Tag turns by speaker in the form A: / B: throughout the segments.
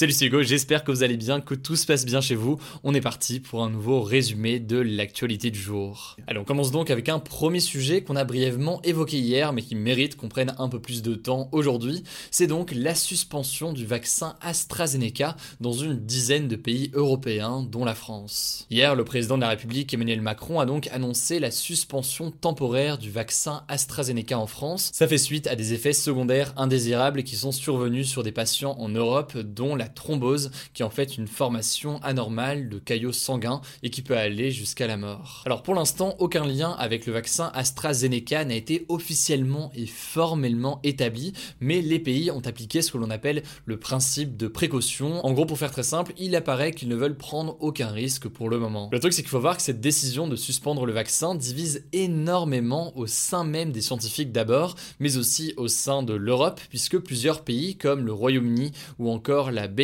A: Salut c'est Hugo, j'espère que vous allez bien, que tout se passe bien chez vous. On est parti pour un nouveau résumé de l'actualité du jour. Allez, on commence donc avec un premier sujet qu'on a brièvement évoqué hier, mais qui mérite qu'on prenne un peu plus de temps aujourd'hui. C'est donc la suspension du vaccin AstraZeneca dans une dizaine de pays européens, dont la France. Hier, le président de la République, Emmanuel Macron, a donc annoncé la suspension temporaire du vaccin AstraZeneca en France. Ça fait suite à des effets secondaires indésirables qui sont survenus sur des patients en Europe, dont la thrombose, qui est en fait une formation anormale de caillots sanguins et qui peut aller jusqu'à la mort. Alors pour l'instant, aucun lien avec le vaccin AstraZeneca n'a été officiellement et formellement établi, mais les pays ont appliqué ce que l'on appelle le principe de précaution. En gros, pour faire très simple, il apparaît qu'ils ne veulent prendre aucun risque pour le moment. Le truc, c'est qu'il faut voir que cette décision de suspendre le vaccin divise énormément au sein même des scientifiques d'abord, mais aussi au sein de l'Europe, puisque plusieurs pays comme le Royaume-Uni ou encore la Belgique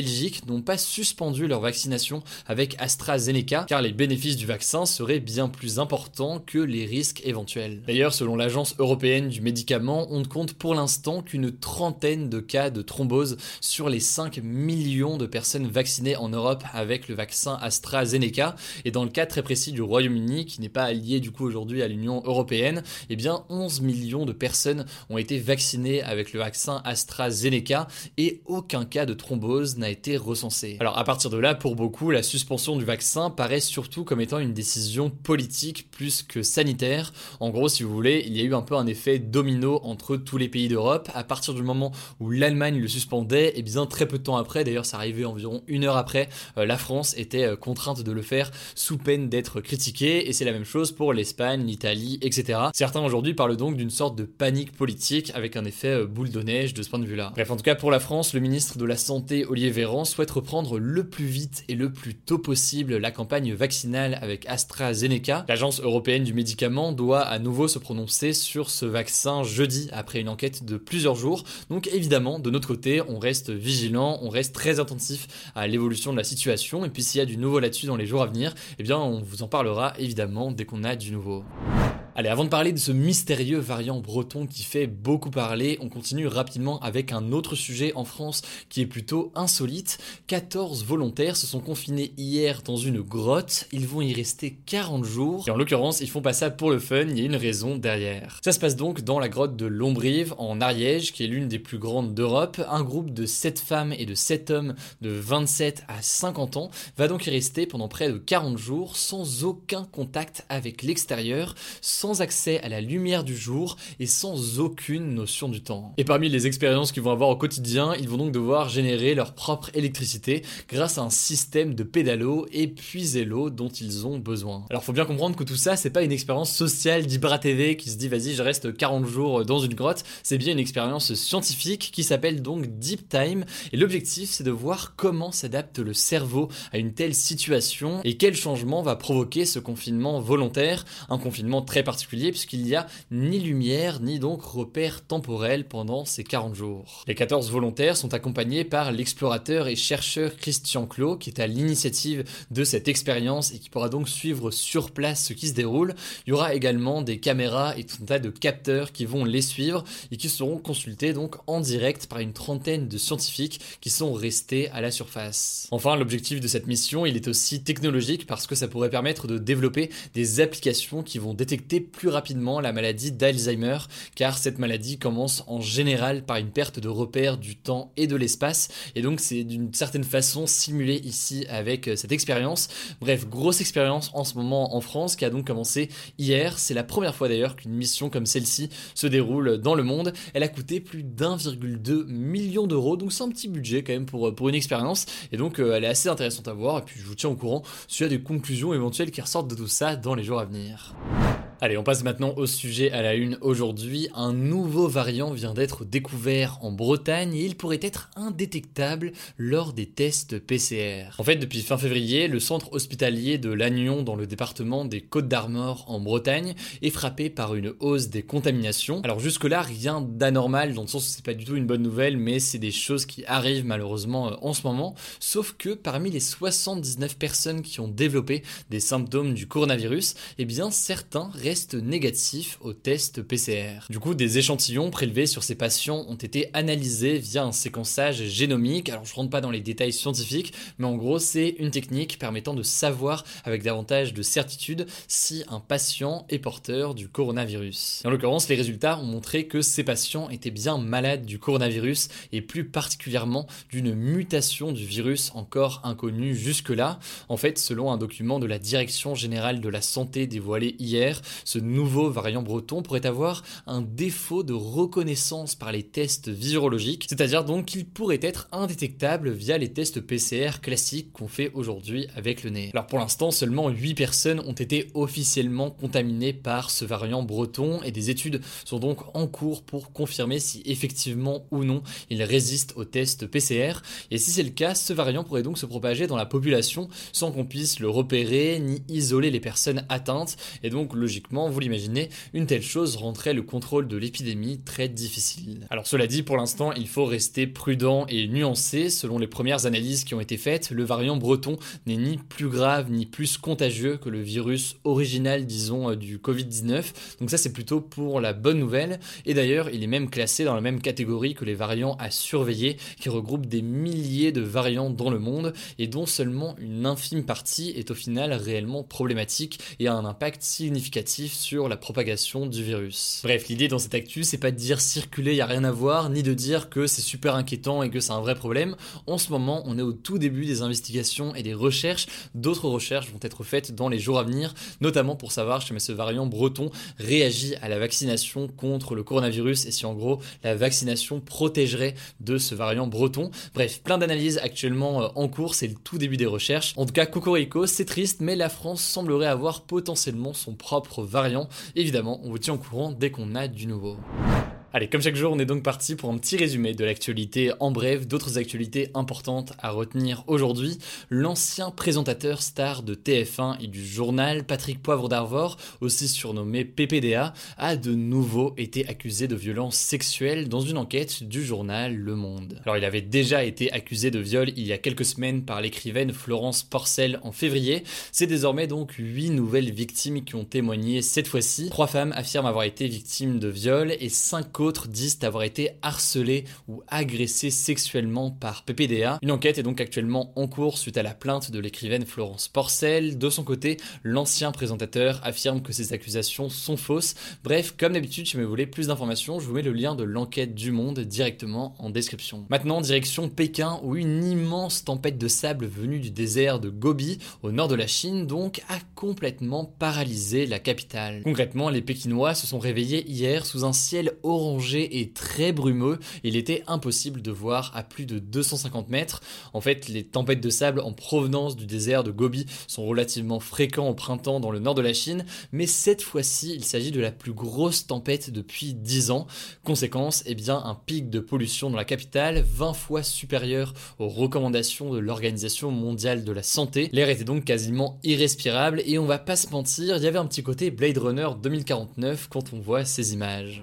A: n'ont pas suspendu leur vaccination avec AstraZeneca car les bénéfices du vaccin seraient bien plus importants que les risques éventuels. D'ailleurs, selon l'Agence européenne du médicament, on ne compte pour l'instant qu'une trentaine de cas de thrombose sur les 5 millions de personnes vaccinées en Europe avec le vaccin AstraZeneca. Et dans le cas très précis du Royaume-Uni, qui n'est pas allié du coup aujourd'hui à l'Union européenne, eh bien 11 millions de personnes ont été vaccinées avec le vaccin AstraZeneca et aucun cas de thrombose n'a été recensé. Alors à partir de là, pour beaucoup, la suspension du vaccin paraît surtout comme étant une décision politique plus que sanitaire. En gros, si vous voulez, il y a eu un peu un effet domino entre tous les pays d'Europe. À partir du moment où l'Allemagne le suspendait, et bien très peu de temps après, d'ailleurs ça arrivait environ une heure après, euh, la France était euh, contrainte de le faire sous peine d'être critiquée. Et c'est la même chose pour l'Espagne, l'Italie, etc. Certains aujourd'hui parlent donc d'une sorte de panique politique avec un effet euh, boule de neige de ce point de vue-là. Bref, en tout cas pour la France, le ministre de la Santé, Olivier Véran souhaite reprendre le plus vite et le plus tôt possible la campagne vaccinale avec AstraZeneca. L'agence européenne du médicament doit à nouveau se prononcer sur ce vaccin jeudi après une enquête de plusieurs jours. Donc évidemment, de notre côté, on reste vigilant, on reste très attentif à l'évolution de la situation et puis s'il y a du nouveau là-dessus dans les jours à venir, eh bien on vous en parlera évidemment dès qu'on a du nouveau. Allez, avant de parler de ce mystérieux variant breton qui fait beaucoup parler, on continue rapidement avec un autre sujet en France qui est plutôt insolite. 14 volontaires se sont confinés hier dans une grotte, ils vont y rester 40 jours, et en l'occurrence, ils font pas ça pour le fun, il y a une raison derrière. Ça se passe donc dans la grotte de Lombrive, en Ariège, qui est l'une des plus grandes d'Europe. Un groupe de 7 femmes et de 7 hommes de 27 à 50 ans va donc y rester pendant près de 40 jours sans aucun contact avec l'extérieur, sans accès à la lumière du jour et sans aucune notion du temps. Et parmi les expériences qu'ils vont avoir au quotidien, ils vont donc devoir générer leur propre électricité grâce à un système de pédalo et puiser l'eau dont ils ont besoin. Alors faut bien comprendre que tout ça, c'est pas une expérience sociale d'Ibra TV qui se dit vas-y je reste 40 jours dans une grotte, c'est bien une expérience scientifique qui s'appelle donc Deep Time et l'objectif c'est de voir comment s'adapte le cerveau à une telle situation et quel changement va provoquer ce confinement volontaire, un confinement très particulier puisqu'il n'y a ni lumière ni donc repère temporel pendant ces 40 jours. Les 14 volontaires sont accompagnés par l'explorateur et chercheur Christian Clot qui est à l'initiative de cette expérience et qui pourra donc suivre sur place ce qui se déroule. Il y aura également des caméras et tout un tas de capteurs qui vont les suivre et qui seront consultés donc en direct par une trentaine de scientifiques qui sont restés à la surface. Enfin, l'objectif de cette mission, il est aussi technologique parce que ça pourrait permettre de développer des applications qui vont détecter plus rapidement la maladie d'Alzheimer, car cette maladie commence en général par une perte de repères du temps et de l'espace, et donc c'est d'une certaine façon simulé ici avec euh, cette expérience. Bref, grosse expérience en ce moment en France qui a donc commencé hier. C'est la première fois d'ailleurs qu'une mission comme celle-ci se déroule dans le monde. Elle a coûté plus d'1,2 million d'euros, donc c'est un petit budget quand même pour, pour une expérience, et donc euh, elle est assez intéressante à voir, et puis je vous tiens au courant s'il y a des conclusions éventuelles qui ressortent de tout ça dans les jours à venir. Allez, on passe maintenant au sujet à la une aujourd'hui. Un nouveau variant vient d'être découvert en Bretagne et il pourrait être indétectable lors des tests PCR. En fait, depuis fin février, le centre hospitalier de Lannion dans le département des Côtes d'Armor en Bretagne est frappé par une hausse des contaminations. Alors jusque-là, rien d'anormal dans le sens où c'est pas du tout une bonne nouvelle, mais c'est des choses qui arrivent malheureusement euh, en ce moment. Sauf que parmi les 79 personnes qui ont développé des symptômes du coronavirus, eh bien certains restent négatifs au test PCR. Du coup, des échantillons prélevés sur ces patients ont été analysés via un séquençage génomique. Alors, je rentre pas dans les détails scientifiques, mais en gros, c'est une technique permettant de savoir avec davantage de certitude si un patient est porteur du coronavirus. En l'occurrence, les résultats ont montré que ces patients étaient bien malades du coronavirus et plus particulièrement d'une mutation du virus encore inconnue jusque-là. En fait, selon un document de la Direction générale de la santé dévoilé hier, ce nouveau variant breton pourrait avoir un défaut de reconnaissance par les tests virologiques, c'est-à-dire donc qu'il pourrait être indétectable via les tests PCR classiques qu'on fait aujourd'hui avec le nez. Alors pour l'instant, seulement 8 personnes ont été officiellement contaminées par ce variant breton et des études sont donc en cours pour confirmer si effectivement ou non il résiste aux tests PCR. Et si c'est le cas, ce variant pourrait donc se propager dans la population sans qu'on puisse le repérer ni isoler les personnes atteintes et donc logiquement vous l'imaginez, une telle chose rendrait le contrôle de l'épidémie très difficile. Alors cela dit, pour l'instant, il faut rester prudent et nuancé. Selon les premières analyses qui ont été faites, le variant breton n'est ni plus grave ni plus contagieux que le virus original, disons, euh, du Covid-19. Donc ça, c'est plutôt pour la bonne nouvelle. Et d'ailleurs, il est même classé dans la même catégorie que les variants à surveiller, qui regroupent des milliers de variants dans le monde et dont seulement une infime partie est au final réellement problématique et a un impact significatif sur la propagation du virus. Bref, l'idée dans cette actu, c'est pas de dire circuler, y a rien à voir, ni de dire que c'est super inquiétant et que c'est un vrai problème. En ce moment, on est au tout début des investigations et des recherches. D'autres recherches vont être faites dans les jours à venir, notamment pour savoir si ce variant breton réagit à la vaccination contre le coronavirus et si en gros la vaccination protégerait de ce variant breton. Bref, plein d'analyses actuellement euh, en cours, c'est le tout début des recherches. En tout cas, Cocorico, c'est triste, mais la France semblerait avoir potentiellement son propre variant. Évidemment, on vous tient au courant dès qu'on a du nouveau. Allez, comme chaque jour, on est donc parti pour un petit résumé de l'actualité en bref, d'autres actualités importantes à retenir aujourd'hui. L'ancien présentateur star de TF1 et du journal, Patrick Poivre d'Arvor, aussi surnommé PPDA, a de nouveau été accusé de violence sexuelle dans une enquête du journal Le Monde. Alors, il avait déjà été accusé de viol il y a quelques semaines par l'écrivaine Florence Porcel en février. C'est désormais donc huit nouvelles victimes qui ont témoigné cette fois-ci. Trois femmes affirment avoir été victimes de viol et cinq autres disent avoir été harcelés ou agressés sexuellement par PPDA. Une enquête est donc actuellement en cours suite à la plainte de l'écrivaine Florence Porcel. De son côté, l'ancien présentateur affirme que ces accusations sont fausses. Bref, comme d'habitude, si vous voulez plus d'informations, je vous mets le lien de l'enquête du Monde directement en description. Maintenant, direction Pékin, où une immense tempête de sable venue du désert de Gobi, au nord de la Chine, donc, a complètement paralysé la capitale. Concrètement, les Pékinois se sont réveillés hier sous un ciel orange et très brumeux. Il était impossible de voir à plus de 250 mètres. En fait, les tempêtes de sable en provenance du désert de Gobi sont relativement fréquents au printemps dans le nord de la Chine, mais cette fois-ci, il s'agit de la plus grosse tempête depuis 10 ans. Conséquence, eh bien, un pic de pollution dans la capitale 20 fois supérieur aux recommandations de l'Organisation mondiale de la santé. L'air était donc quasiment irrespirable et on va pas se mentir, il y avait un petit côté Blade Runner 2049 quand on voit ces images.